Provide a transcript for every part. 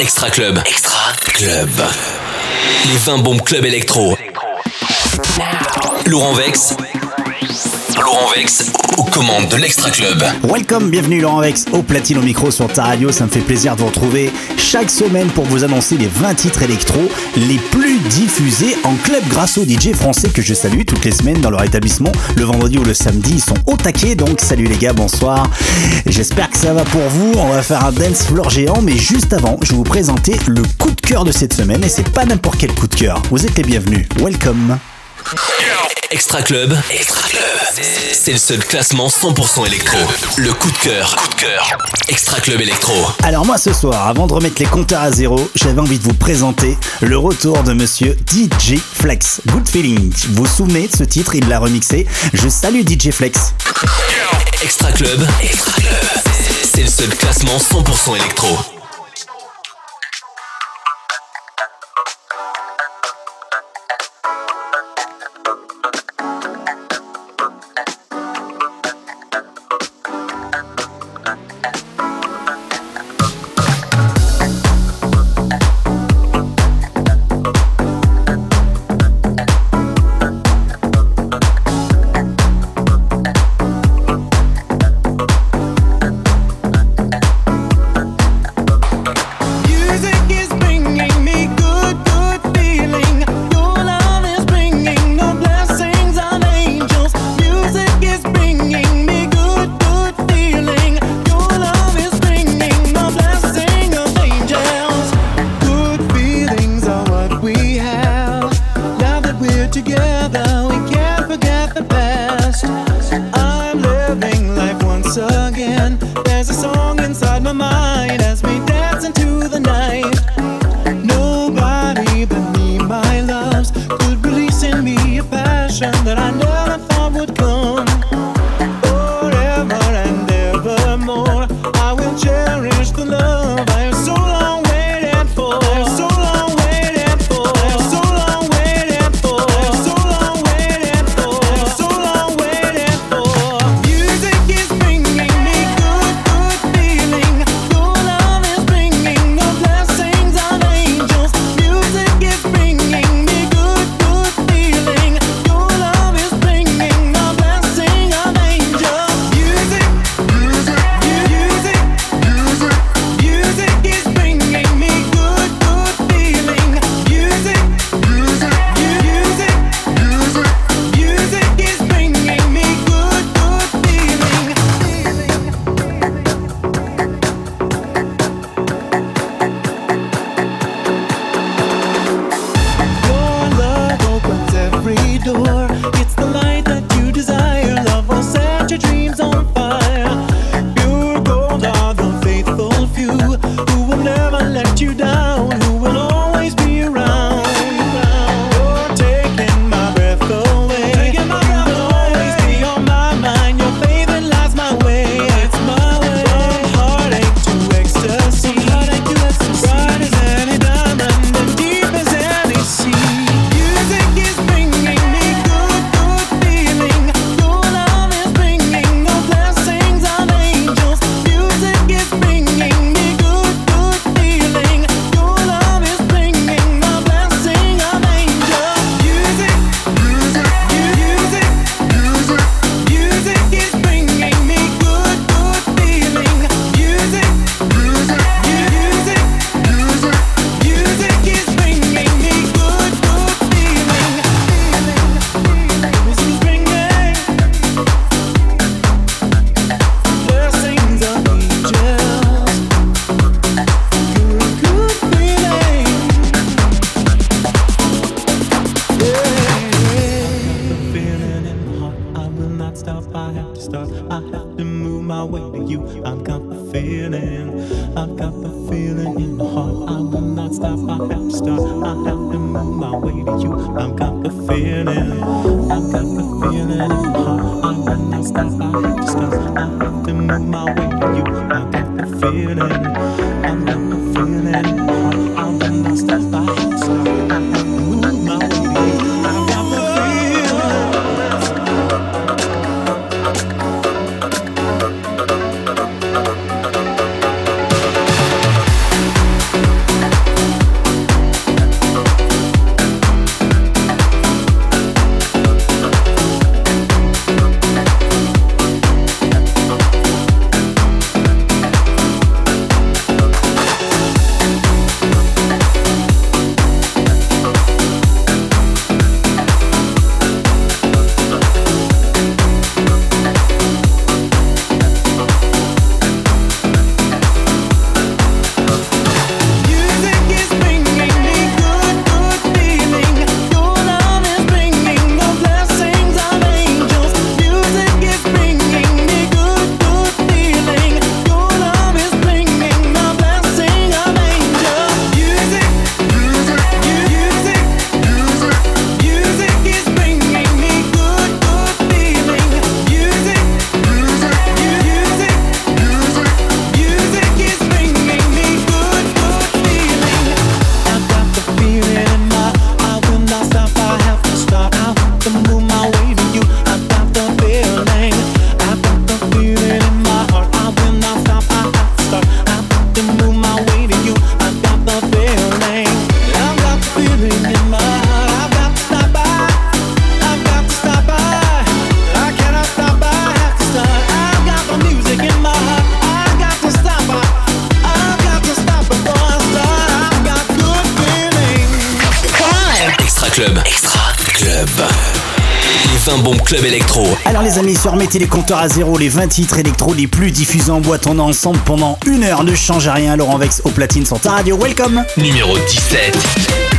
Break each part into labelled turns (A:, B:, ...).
A: Extra Club. Extra Club. Les 20 bombes club électro. Laurent Vex. Laurent Vex aux commandes de l'Extra Club.
B: Welcome, bienvenue Laurent Vex au platine au micro sur ta radio. Ça me fait plaisir de vous retrouver chaque semaine pour vous annoncer les 20 titres électro les plus diffusés en club grâce aux DJ français que je salue toutes les semaines dans leur établissement. Le vendredi ou le samedi, ils sont au taquet. Donc salut les gars, bonsoir. J'espère que ça va pour vous. On va faire un dance floor géant, mais juste avant, je vais vous présenter le coup de cœur de cette semaine. Et c'est pas n'importe quel coup de cœur. Vous êtes les bienvenus. Welcome.
A: Extra Club. Extra Club. C'est le seul classement 100% électro. Le coup de cœur. Coup de cœur. Extra Club électro.
B: Alors moi ce soir, avant de remettre les compteurs à zéro, j'avais envie de vous présenter le retour de monsieur DJ Flex. Good Feeling. Vous vous souvenez de ce titre? Il l'a remixé. Je salue DJ Flex.
A: Extra Club. Extra Club. C'est le seul classement 100% électro.
B: Remettez les compteurs à zéro, les 20 titres électro les plus diffusés en boîte. On est ensemble pendant une heure, ne change rien. Laurent Vex au platine sur radio. Welcome.
C: Numéro 17.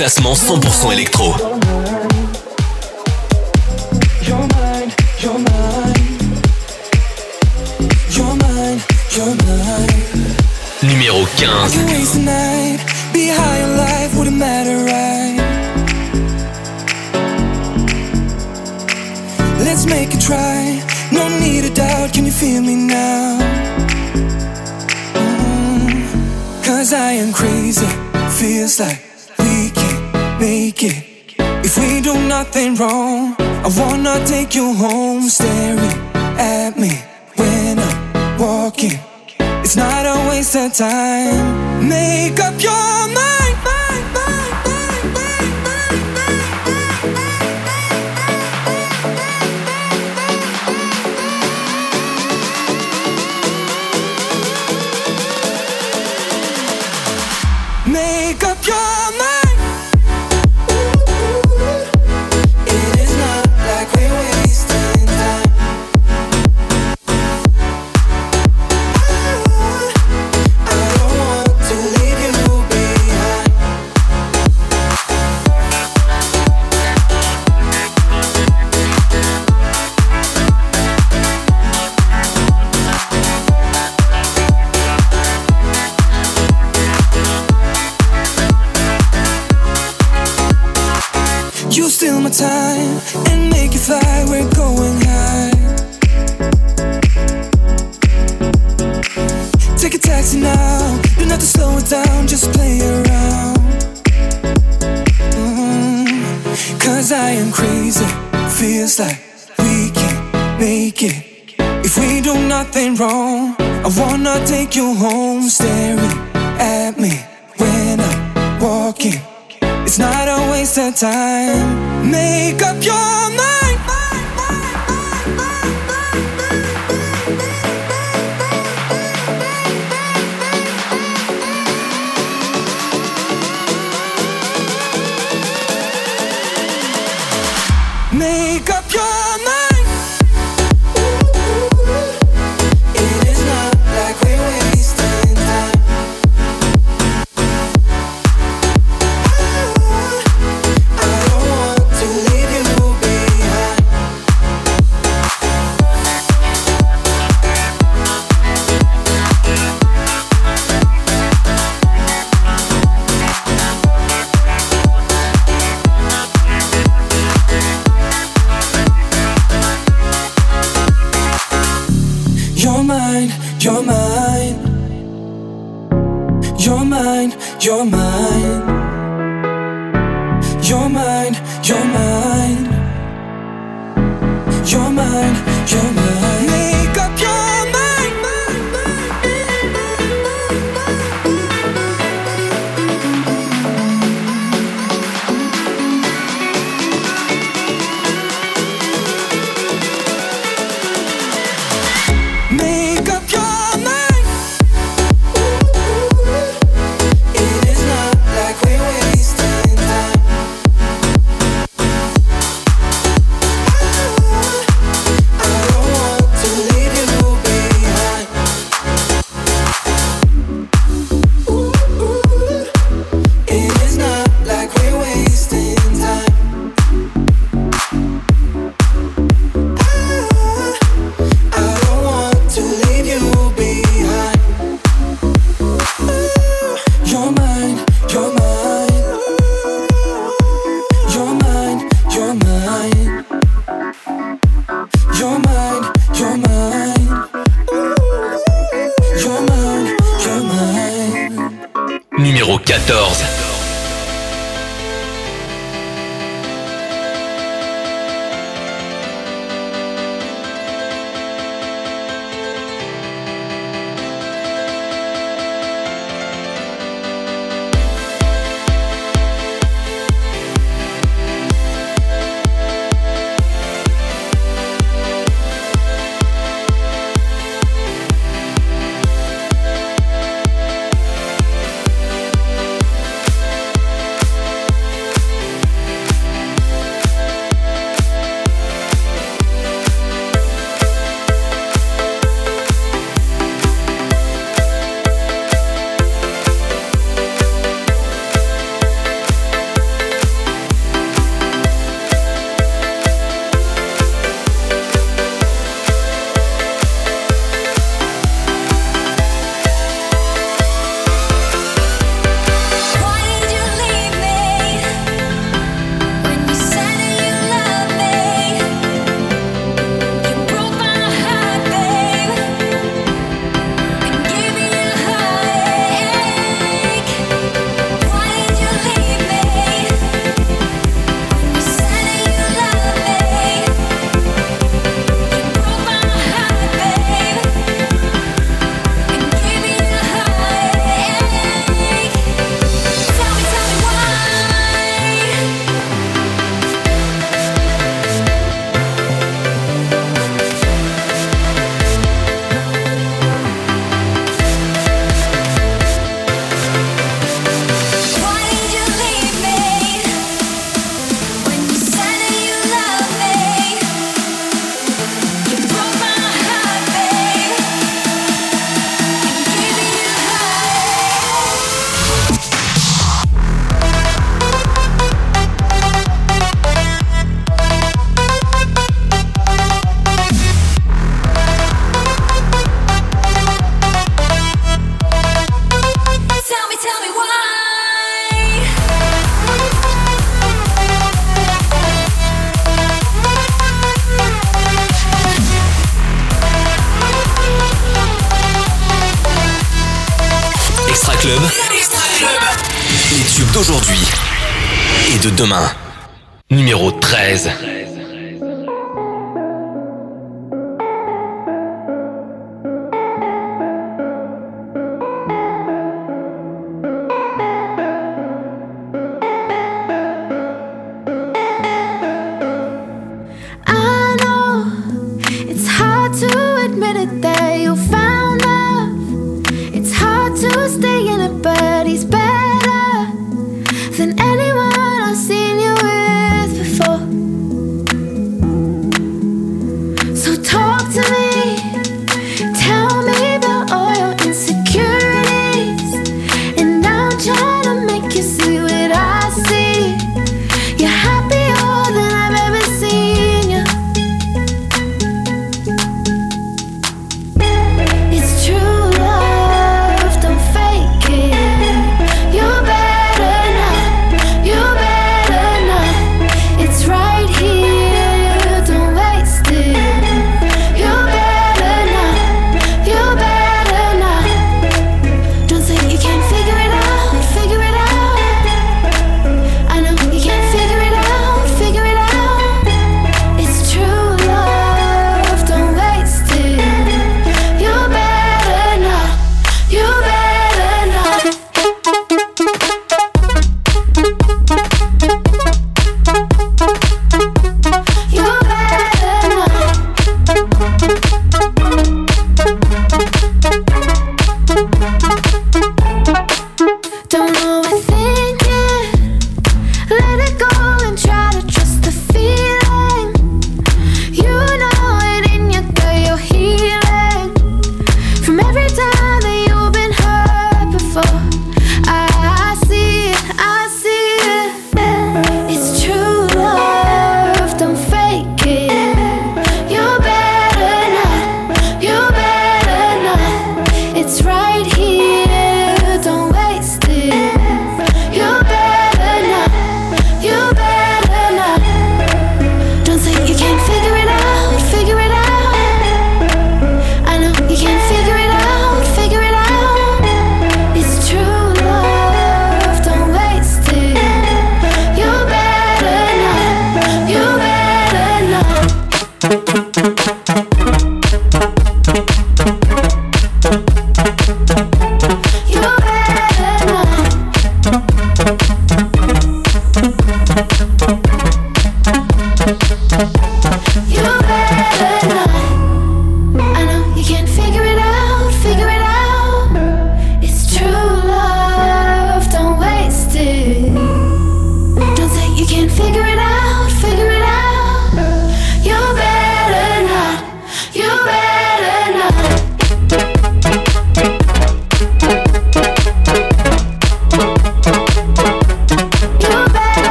D: Classement 100% électro. Make it. If we do nothing wrong, I wanna take you home. Staring at me when I'm walking. It's not a waste of time. Make up your mind.
E: Demain. Numéro 13.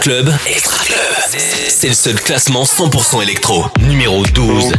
E: Club. Extra Club. C'est le seul classement 100% électro. Numéro 12.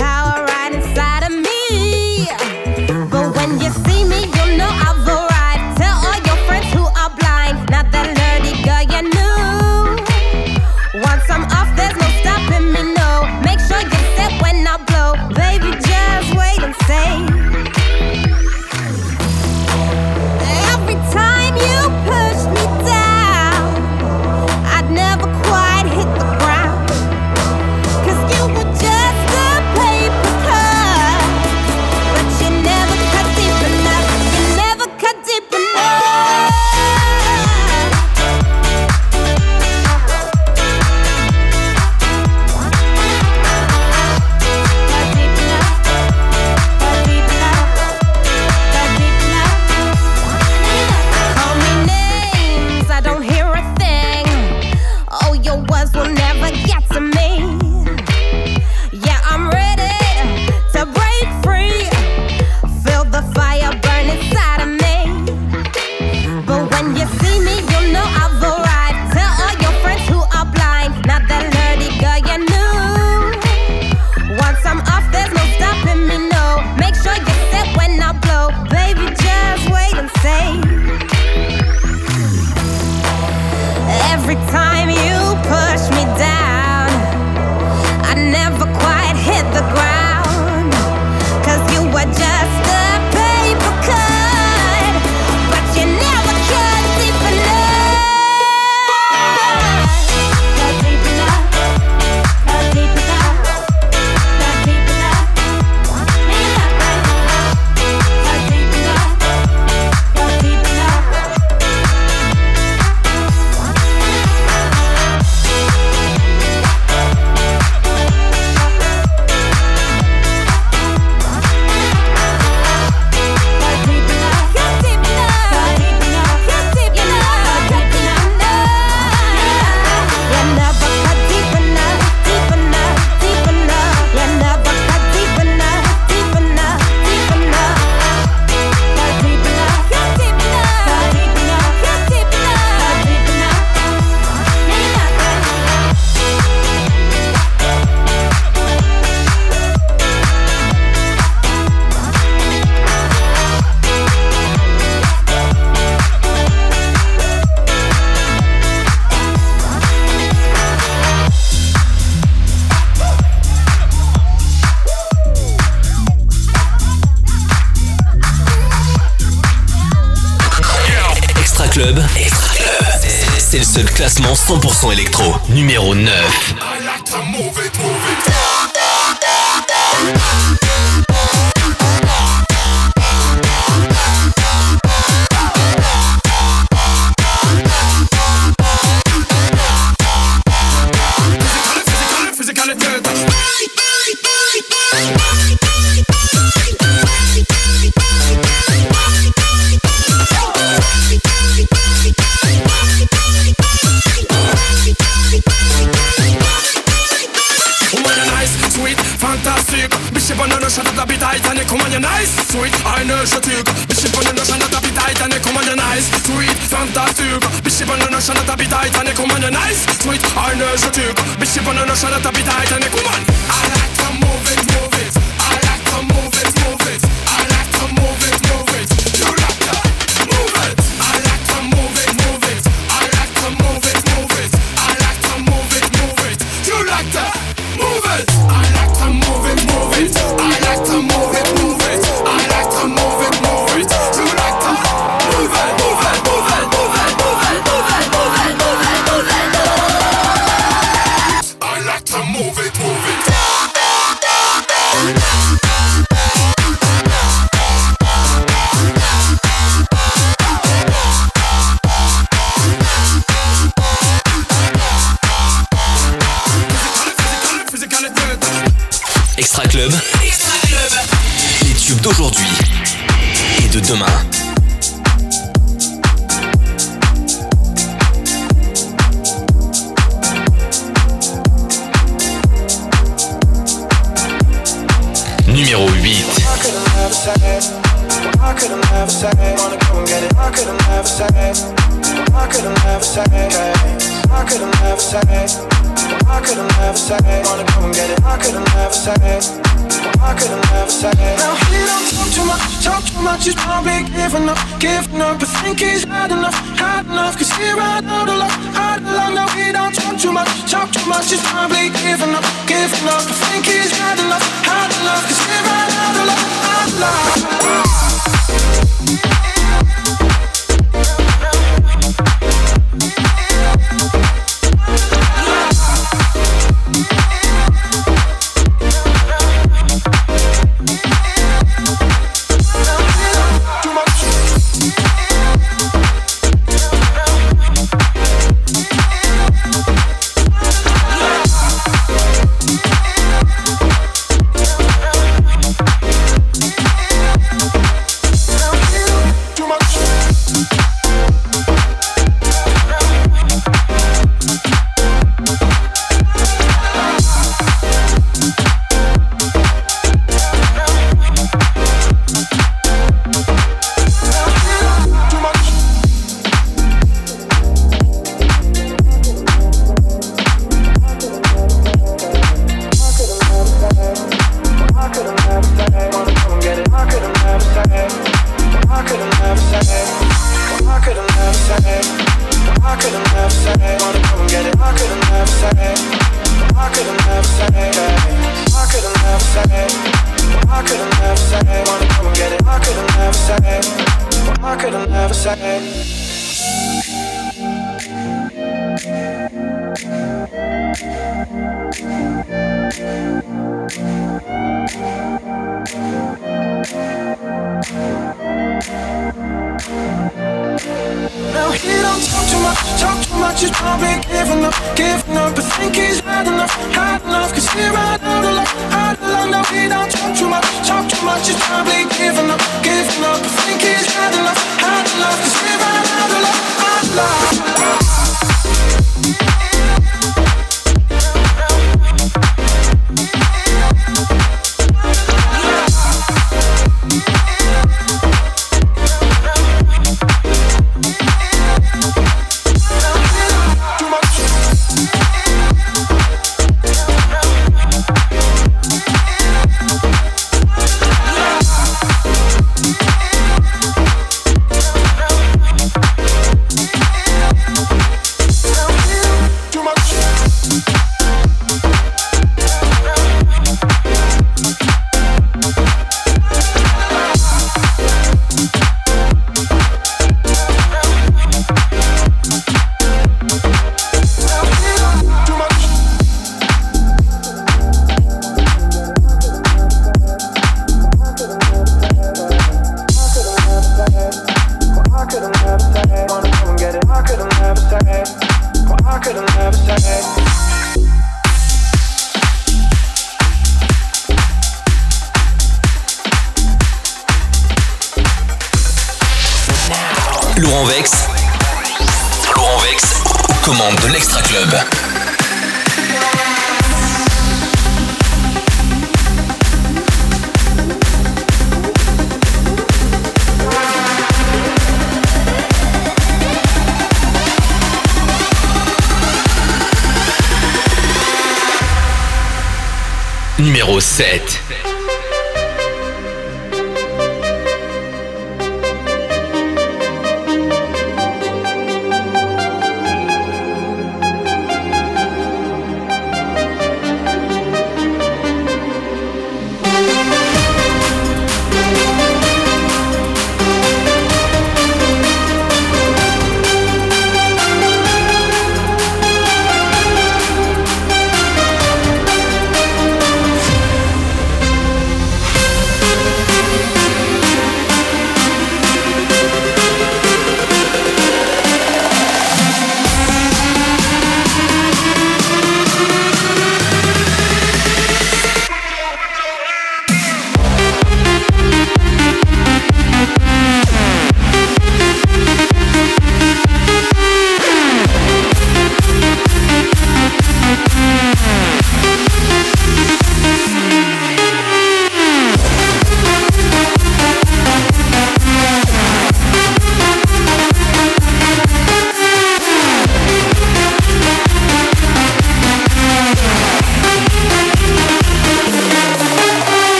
F: power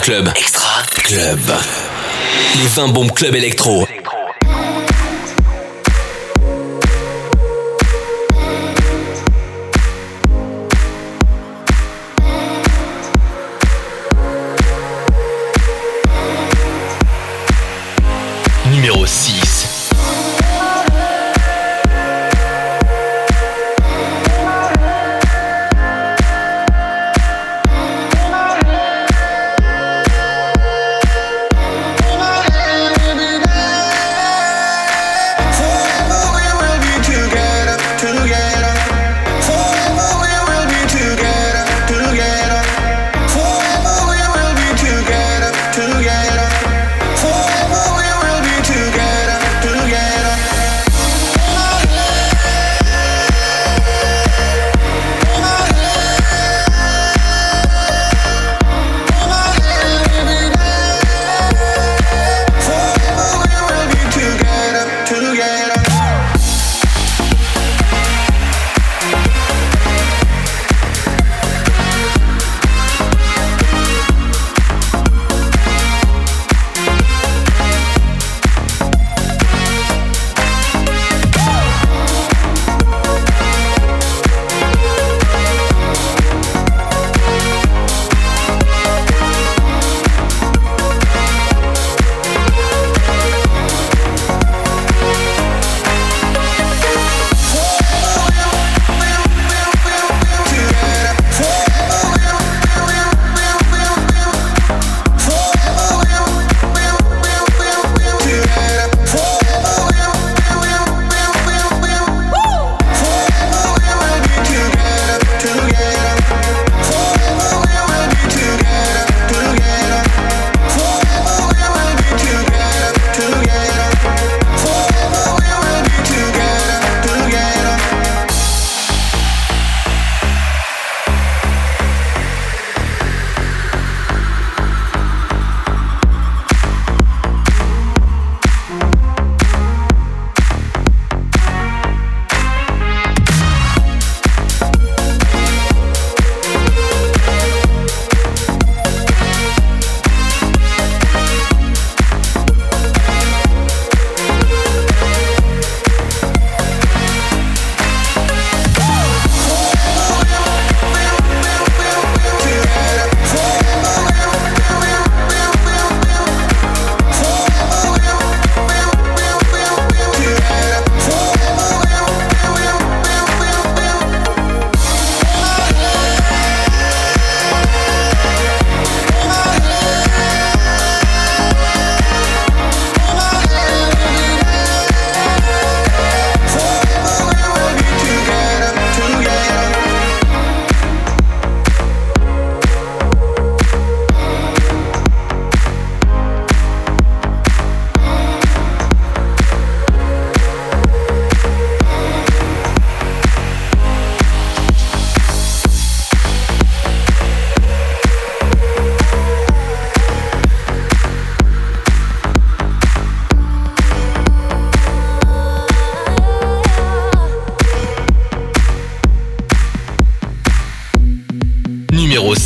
E: Club. Extra Club. Les
G: 20 bombes Club électro.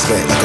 H: Spain.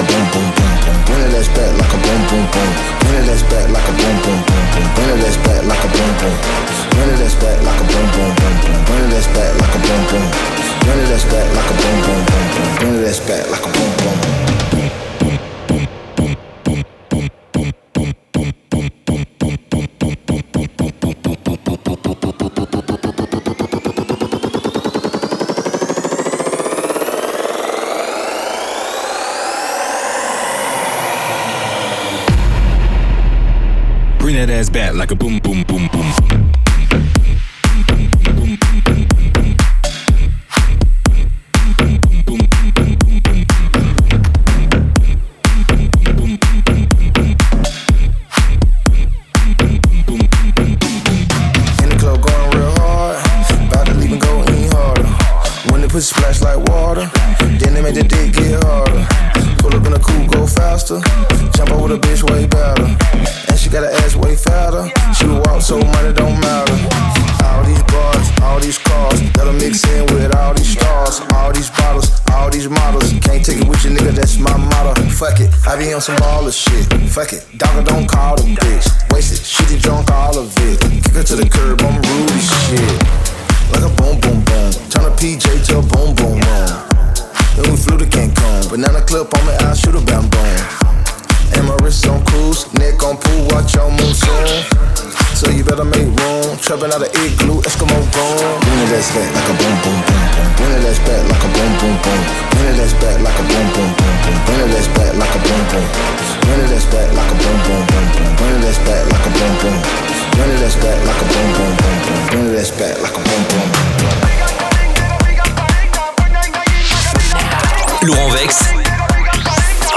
G: Laurent Vex.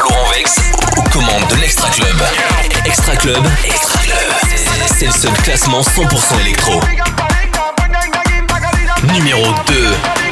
G: Laurent Vex aux commandes de l'Extra Club. Extra Club. Extra Club. C'est le seul classement 100% électro. Numéro 2.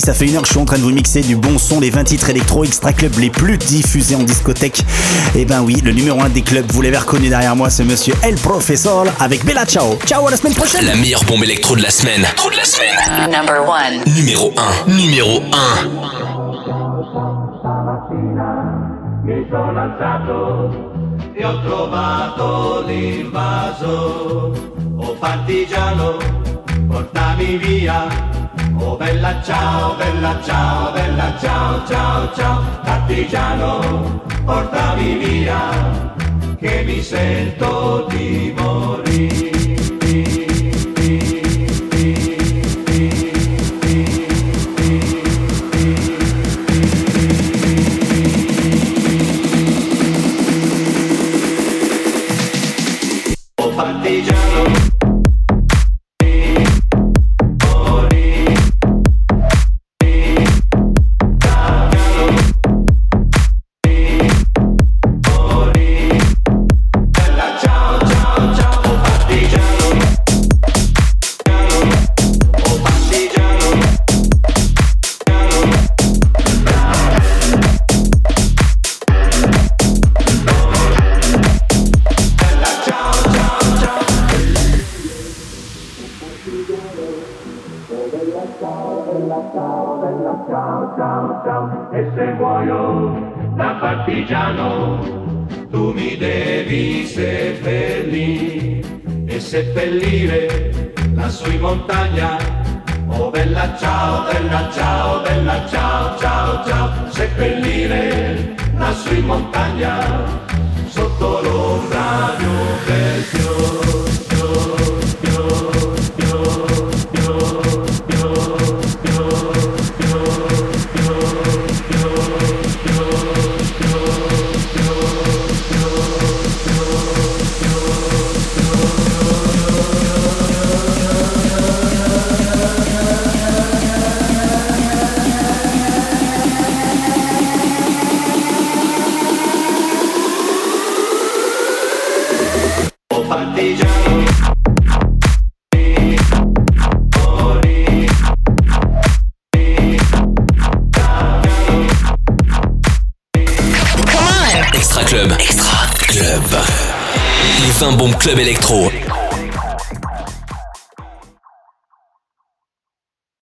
B: Ça fait une heure que je suis en train de vous mixer du bon son, les 20 titres électro extra club les plus diffusés en discothèque. Et ben oui, le numéro 1 des clubs, vous l'avez reconnu derrière moi, c'est monsieur El Professor avec Bella Ciao. Ciao, à la semaine prochaine.
G: La meilleure bombe électro de la semaine. Trop de la semaine.
I: Number one.
G: Numéro 1. Numéro 1.
J: mi sono alzato e ho trovato l'invaso. Oh partigiano, portami via. Bella ciao, bella ciao, bella ciao, ciao, ciao. Partigiano, portami via, che mi sento di morire.